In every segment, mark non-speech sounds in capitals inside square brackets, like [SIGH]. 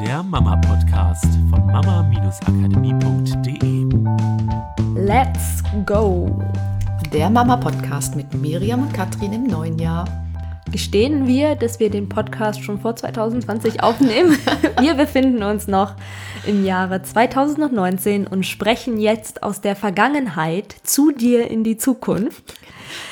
der Mama-Podcast von mama-akademie.de. Let's go! Der Mama-Podcast mit Miriam und Katrin im neuen Jahr. Gestehen wir, dass wir den Podcast schon vor 2020 aufnehmen? [LAUGHS] wir befinden uns noch im Jahre 2019 und sprechen jetzt aus der Vergangenheit zu dir in die Zukunft.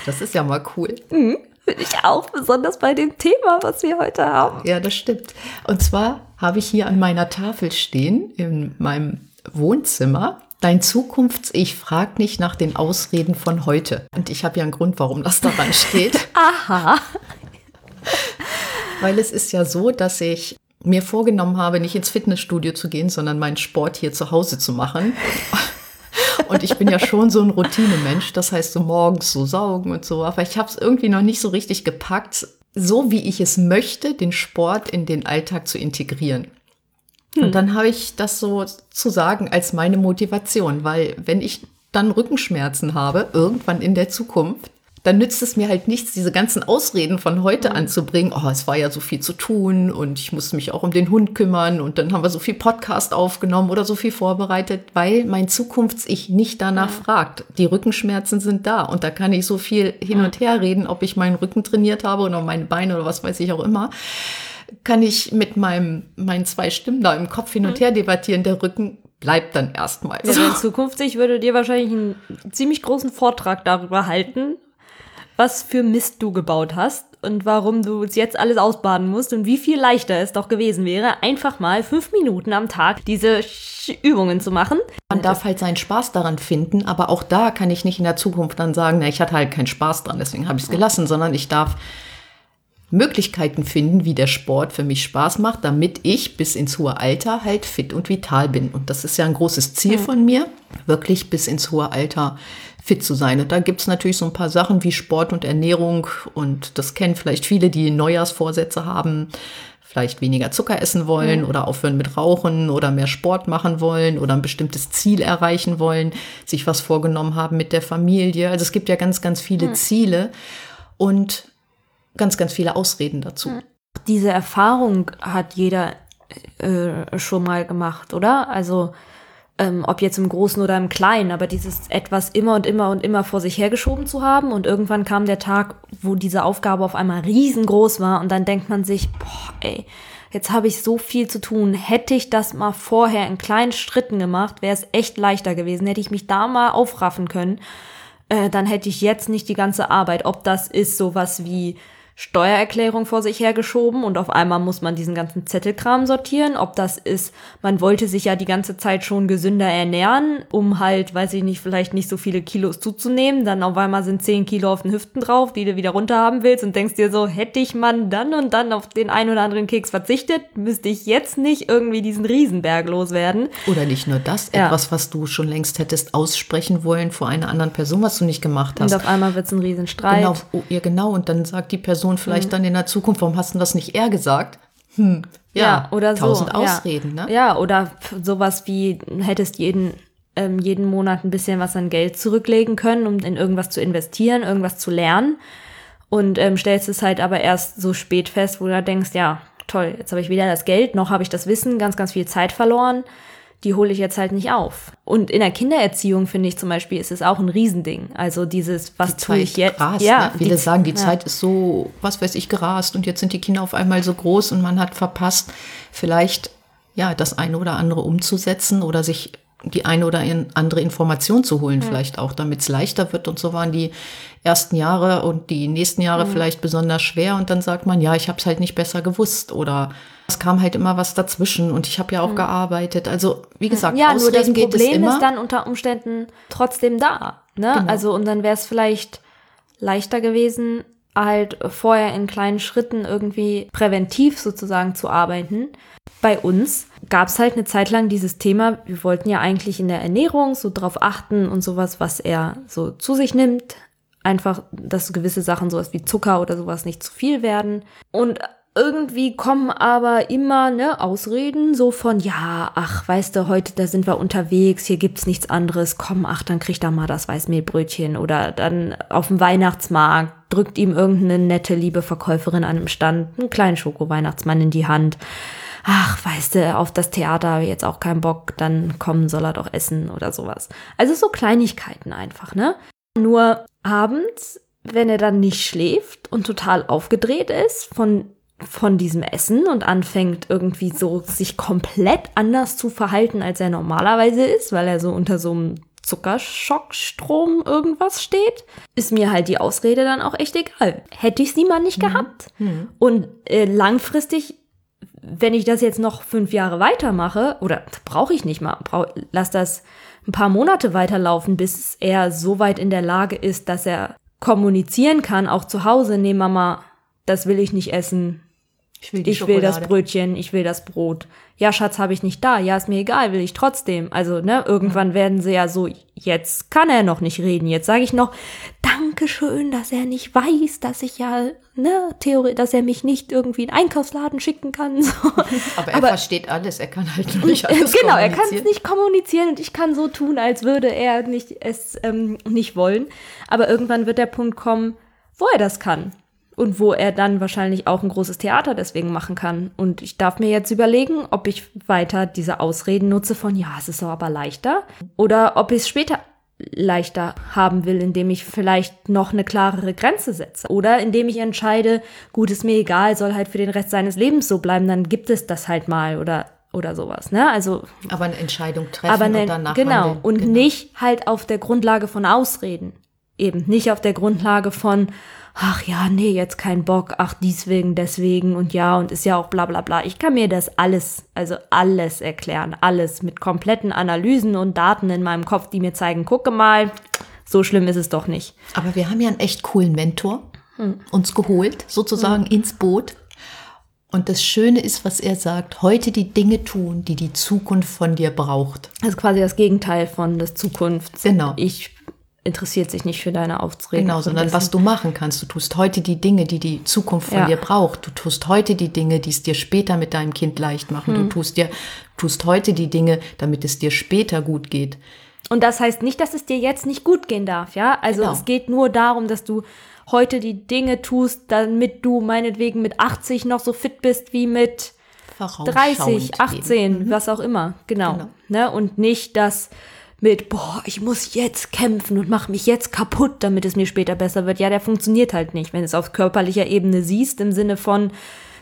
Das ist ja mal cool. Mhm. Finde ich auch, besonders bei dem Thema, was wir heute haben. Ja, das stimmt. Und zwar habe ich hier an meiner Tafel stehen, in meinem Wohnzimmer, Dein Zukunfts-Ich fragt nicht nach den Ausreden von heute. Und ich habe ja einen Grund, warum das daran [LAUGHS] steht. Aha. Weil es ist ja so, dass ich mir vorgenommen habe, nicht ins Fitnessstudio zu gehen, sondern meinen Sport hier zu Hause zu machen. Und ich bin ja schon so ein Routinemensch, das heißt so morgens so saugen und so. Aber ich habe es irgendwie noch nicht so richtig gepackt, so wie ich es möchte, den Sport in den Alltag zu integrieren. Hm. Und dann habe ich das so zu sagen als meine Motivation, weil wenn ich dann Rückenschmerzen habe, irgendwann in der Zukunft, dann nützt es mir halt nichts, diese ganzen Ausreden von heute mhm. anzubringen. Oh, es war ja so viel zu tun und ich musste mich auch um den Hund kümmern und dann haben wir so viel Podcast aufgenommen oder so viel vorbereitet, weil mein Zukunfts-Ich nicht danach mhm. fragt. Die Rückenschmerzen sind da und da kann ich so viel hin und her reden, ob ich meinen Rücken trainiert habe oder meine Beine oder was weiß ich auch immer kann ich mit meinem, meinen zwei Stimmen da im Kopf hin und her debattieren. Der Rücken bleibt dann erstmal. Ja, in Zukunft, ich würde dir wahrscheinlich einen ziemlich großen Vortrag darüber halten, was für Mist du gebaut hast und warum du jetzt alles ausbaden musst und wie viel leichter es doch gewesen wäre, einfach mal fünf Minuten am Tag diese Übungen zu machen. Man darf halt seinen Spaß daran finden, aber auch da kann ich nicht in der Zukunft dann sagen, na, ich hatte halt keinen Spaß dran, deswegen habe ich es gelassen, sondern ich darf Möglichkeiten finden, wie der Sport für mich Spaß macht, damit ich bis ins hohe Alter halt fit und vital bin. Und das ist ja ein großes Ziel von mir, wirklich bis ins hohe Alter fit zu sein. Und da gibt's natürlich so ein paar Sachen wie Sport und Ernährung. Und das kennen vielleicht viele, die Neujahrsvorsätze haben, vielleicht weniger Zucker essen wollen mhm. oder aufhören mit Rauchen oder mehr Sport machen wollen oder ein bestimmtes Ziel erreichen wollen, sich was vorgenommen haben mit der Familie. Also es gibt ja ganz, ganz viele mhm. Ziele. Und ganz, ganz viele Ausreden dazu. Hm. Diese Erfahrung hat jeder äh, schon mal gemacht, oder? Also ähm, ob jetzt im Großen oder im Kleinen, aber dieses etwas immer und immer und immer vor sich hergeschoben zu haben und irgendwann kam der Tag, wo diese Aufgabe auf einmal riesengroß war und dann denkt man sich, boah, ey, jetzt habe ich so viel zu tun. Hätte ich das mal vorher in kleinen Schritten gemacht, wäre es echt leichter gewesen. Hätte ich mich da mal aufraffen können, äh, dann hätte ich jetzt nicht die ganze Arbeit. Ob das ist sowas wie Steuererklärung vor sich hergeschoben und auf einmal muss man diesen ganzen Zettelkram sortieren. Ob das ist, man wollte sich ja die ganze Zeit schon gesünder ernähren, um halt, weiß ich nicht, vielleicht nicht so viele Kilos zuzunehmen. Dann auf einmal sind 10 Kilo auf den Hüften drauf, die du wieder runter haben willst und denkst dir so, hätte ich man dann und dann auf den ein oder anderen Keks verzichtet, müsste ich jetzt nicht irgendwie diesen Riesenberg loswerden. Oder nicht nur das, ja. etwas, was du schon längst hättest aussprechen wollen vor einer anderen Person, was du nicht gemacht hast. Und auf einmal wird es ein Riesenstreit. Genau, oh, ja genau, und dann sagt die Person, Person vielleicht mhm. dann in der Zukunft, warum hast du das nicht eher gesagt? Hm. Ja, ja, oder tausend so. Ausreden, ja. ne? Ja, oder sowas wie, hättest jeden, ähm, jeden Monat ein bisschen was an Geld zurücklegen können, um in irgendwas zu investieren, irgendwas zu lernen. Und ähm, stellst es halt aber erst so spät fest, wo du denkst, ja, toll, jetzt habe ich weder das Geld, noch habe ich das Wissen, ganz, ganz viel Zeit verloren die hole ich jetzt halt nicht auf. Und in der Kindererziehung finde ich zum Beispiel, ist es auch ein Riesending. Also dieses, was die tue ich jetzt? Grast, ja, ne? Viele die, sagen, die ja. Zeit ist so, was weiß ich, gerast und jetzt sind die Kinder auf einmal so groß und man hat verpasst, vielleicht ja das eine oder andere umzusetzen oder sich die eine oder andere Information zu holen, mhm. vielleicht auch, damit es leichter wird. Und so waren die ersten Jahre und die nächsten Jahre mhm. vielleicht besonders schwer. Und dann sagt man, ja, ich habe es halt nicht besser gewusst oder es kam halt immer was dazwischen und ich habe ja auch mhm. gearbeitet. Also wie gesagt, ja, nur das Problem ist dann unter Umständen trotzdem da. Ne? Genau. Also und dann wäre es vielleicht leichter gewesen, halt vorher in kleinen Schritten irgendwie präventiv sozusagen zu arbeiten. Bei uns gab es halt eine Zeit lang dieses Thema, wir wollten ja eigentlich in der Ernährung so drauf achten und sowas, was er so zu sich nimmt. Einfach, dass gewisse Sachen, sowas wie Zucker oder sowas nicht zu viel werden. Und irgendwie kommen aber immer ne Ausreden so von ja, ach, weißt du, heute da sind wir unterwegs, hier gibt's nichts anderes. Komm, ach, dann kriegt er mal das Weißmehlbrötchen oder dann auf dem Weihnachtsmarkt drückt ihm irgendeine nette liebe Verkäuferin an einem Stand einen kleinen Schoko-Weihnachtsmann in die Hand. Ach, weißt du, auf das Theater habe ich jetzt auch keinen Bock, dann kommen soll er doch essen oder sowas. Also so Kleinigkeiten einfach, ne? Nur abends, wenn er dann nicht schläft und total aufgedreht ist von von diesem Essen und anfängt irgendwie so sich komplett anders zu verhalten, als er normalerweise ist, weil er so unter so einem Zuckerschockstrom irgendwas steht, ist mir halt die Ausrede dann auch echt egal. Hätte ich sie mal nicht mhm. gehabt. Mhm. Und äh, langfristig, wenn ich das jetzt noch fünf Jahre weitermache, oder brauche ich nicht mal, brauch, lass das ein paar Monate weiterlaufen, bis er so weit in der Lage ist, dass er kommunizieren kann, auch zu Hause, nee Mama, das will ich nicht essen, ich will, ich will das Brötchen, ich will das Brot. Ja, Schatz, habe ich nicht da. Ja, ist mir egal, will ich trotzdem. Also, ne, irgendwann mhm. werden sie ja so, jetzt kann er noch nicht reden. Jetzt sage ich noch, Dankeschön, dass er nicht weiß, dass ich ja, ne, Theorie, dass er mich nicht irgendwie in Einkaufsladen schicken kann. [LAUGHS] So. Aber er Aber, versteht alles, er kann halt [LAUGHS] nicht alles Genau, er kann es nicht kommunizieren und ich kann so tun, als würde er nicht, es ähm, nicht wollen. Aber irgendwann wird der Punkt kommen, wo er das kann und wo er dann wahrscheinlich auch ein großes Theater deswegen machen kann. Und ich darf mir jetzt überlegen, ob ich weiter diese Ausreden nutze von, ja, es ist doch aber leichter, oder ob ich es später leichter haben will, indem ich vielleicht noch eine klarere Grenze setze oder indem ich entscheide, gut, ist mir egal, soll halt für den Rest seines Lebens so bleiben, dann gibt es das halt mal oder oder sowas, ne? Also aber eine Entscheidung treffen aber eine, und danach genau handeln. und genau. nicht halt auf der Grundlage von Ausreden, eben nicht auf der Grundlage von ach ja, nee, jetzt kein Bock, ach deswegen, deswegen und ja und ist ja auch bla bla bla. Ich kann mir das alles, also alles erklären, alles mit kompletten Analysen und Daten in meinem Kopf, die mir zeigen, gucke mal, so schlimm ist es doch nicht. Aber wir haben ja einen echt coolen Mentor hm. uns geholt, sozusagen hm. ins Boot. Und das Schöne ist, was er sagt, heute die Dinge tun, die die Zukunft von dir braucht. Das ist quasi das Gegenteil von des Zukunfts. Genau. Ich interessiert sich nicht für deine Aufträge. Genau, sondern was du machen kannst. Du tust heute die Dinge, die die Zukunft von ja. dir braucht. Du tust heute die Dinge, die es dir später mit deinem Kind leicht machen. Hm. Du tust dir, tust heute die Dinge, damit es dir später gut geht. Und das heißt nicht, dass es dir jetzt nicht gut gehen darf, ja? Also genau. es geht nur darum, dass du heute die Dinge tust, damit du meinetwegen mit 80 noch so fit bist wie mit 30, 18, mhm. was auch immer. Genau. genau. Ne? Und nicht, dass mit, boah, ich muss jetzt kämpfen und mach mich jetzt kaputt, damit es mir später besser wird. Ja, der funktioniert halt nicht. Wenn du es auf körperlicher Ebene siehst, im Sinne von,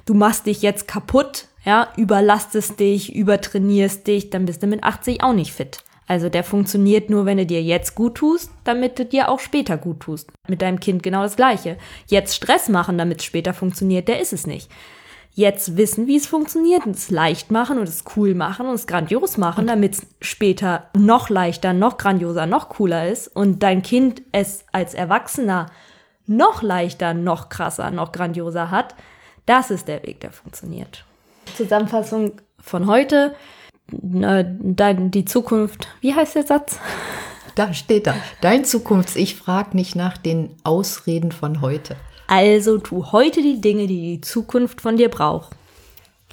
du machst dich jetzt kaputt, ja, überlastest dich, übertrainierst dich, dann bist du mit 80 auch nicht fit. Also der funktioniert nur, wenn du dir jetzt gut tust, damit du dir auch später gut tust. Mit deinem Kind genau das Gleiche. Jetzt Stress machen, damit es später funktioniert, der ist es nicht jetzt wissen, wie es funktioniert und es leicht machen und es cool machen und es grandios machen, damit es später noch leichter, noch grandioser, noch cooler ist und dein Kind es als Erwachsener noch leichter, noch krasser, noch grandioser hat, das ist der Weg, der funktioniert. Zusammenfassung von heute, die Zukunft, wie heißt der Satz? Da steht da, dein Zukunfts-Ich fragt nicht nach den Ausreden von heute. Also tu heute die Dinge, die die Zukunft von dir braucht.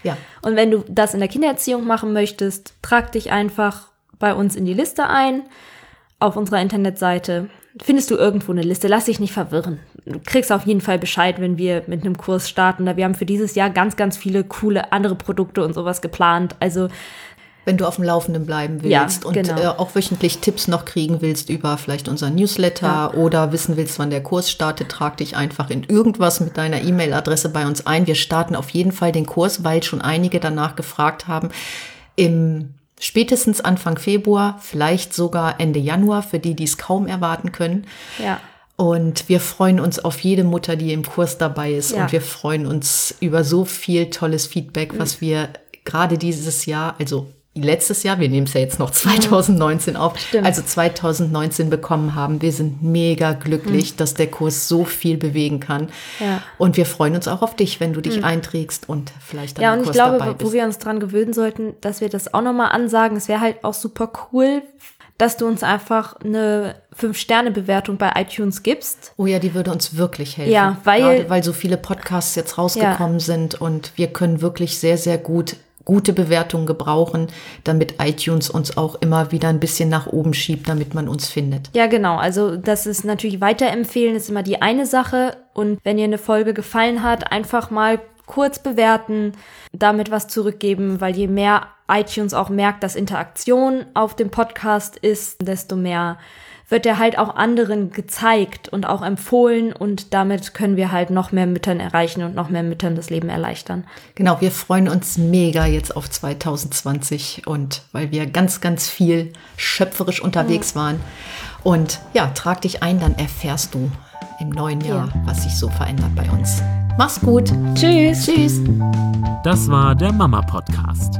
Ja. Und wenn du das in der Kindererziehung machen möchtest, trag dich einfach bei uns in die Liste ein. Auf unserer Internetseite findest du irgendwo eine Liste. Lass dich nicht verwirren. Du kriegst auf jeden Fall Bescheid, wenn wir mit einem Kurs starten. Wir haben für dieses Jahr ganz, ganz viele coole andere Produkte und sowas geplant. Also wenn du auf dem Laufenden bleiben willst ja, und genau. äh, auch wöchentlich Tipps noch kriegen willst über vielleicht unser Newsletter ja. oder wissen willst, wann der Kurs startet, trag dich einfach in irgendwas mit deiner E-Mail-Adresse bei uns ein. Wir starten auf jeden Fall den Kurs, weil schon einige danach gefragt haben. Im spätestens Anfang Februar, vielleicht sogar Ende Januar, für die, die es kaum erwarten können. Ja. Und wir freuen uns auf jede Mutter, die im Kurs dabei ist. Ja. Und wir freuen uns über so viel tolles Feedback, was mhm. wir gerade dieses Jahr, also letztes Jahr, wir nehmen es ja jetzt noch 2019 auf, Stimmt. also 2019 bekommen haben. Wir sind mega glücklich, mhm. dass der Kurs so viel bewegen kann. Ja. Und wir freuen uns auch auf dich, wenn du dich mhm. einträgst und vielleicht dann Ja, und Kurs ich glaube, wo wir uns dran gewöhnen sollten, dass wir das auch nochmal ansagen. Es wäre halt auch super cool, dass du uns einfach eine Fünf-Sterne-Bewertung bei iTunes gibst. Oh ja, die würde uns wirklich helfen. Ja, weil, Gerade weil so viele Podcasts jetzt rausgekommen ja. sind und wir können wirklich sehr, sehr gut gute Bewertungen gebrauchen, damit iTunes uns auch immer wieder ein bisschen nach oben schiebt, damit man uns findet. Ja, genau. Also das ist natürlich weiterempfehlen, ist immer die eine Sache. Und wenn ihr eine Folge gefallen hat, einfach mal kurz bewerten, damit was zurückgeben, weil je mehr iTunes auch merkt, dass Interaktion auf dem Podcast ist, desto mehr wird er halt auch anderen gezeigt und auch empfohlen und damit können wir halt noch mehr Müttern erreichen und noch mehr Müttern das Leben erleichtern. Genau, wir freuen uns mega jetzt auf 2020 und weil wir ganz, ganz viel schöpferisch unterwegs mhm. waren. Und ja, trag dich ein, dann erfährst du im neuen Jahr, ja. was sich so verändert bei uns. Mach's gut. Tschüss. Tschüss. Das war der Mama Podcast.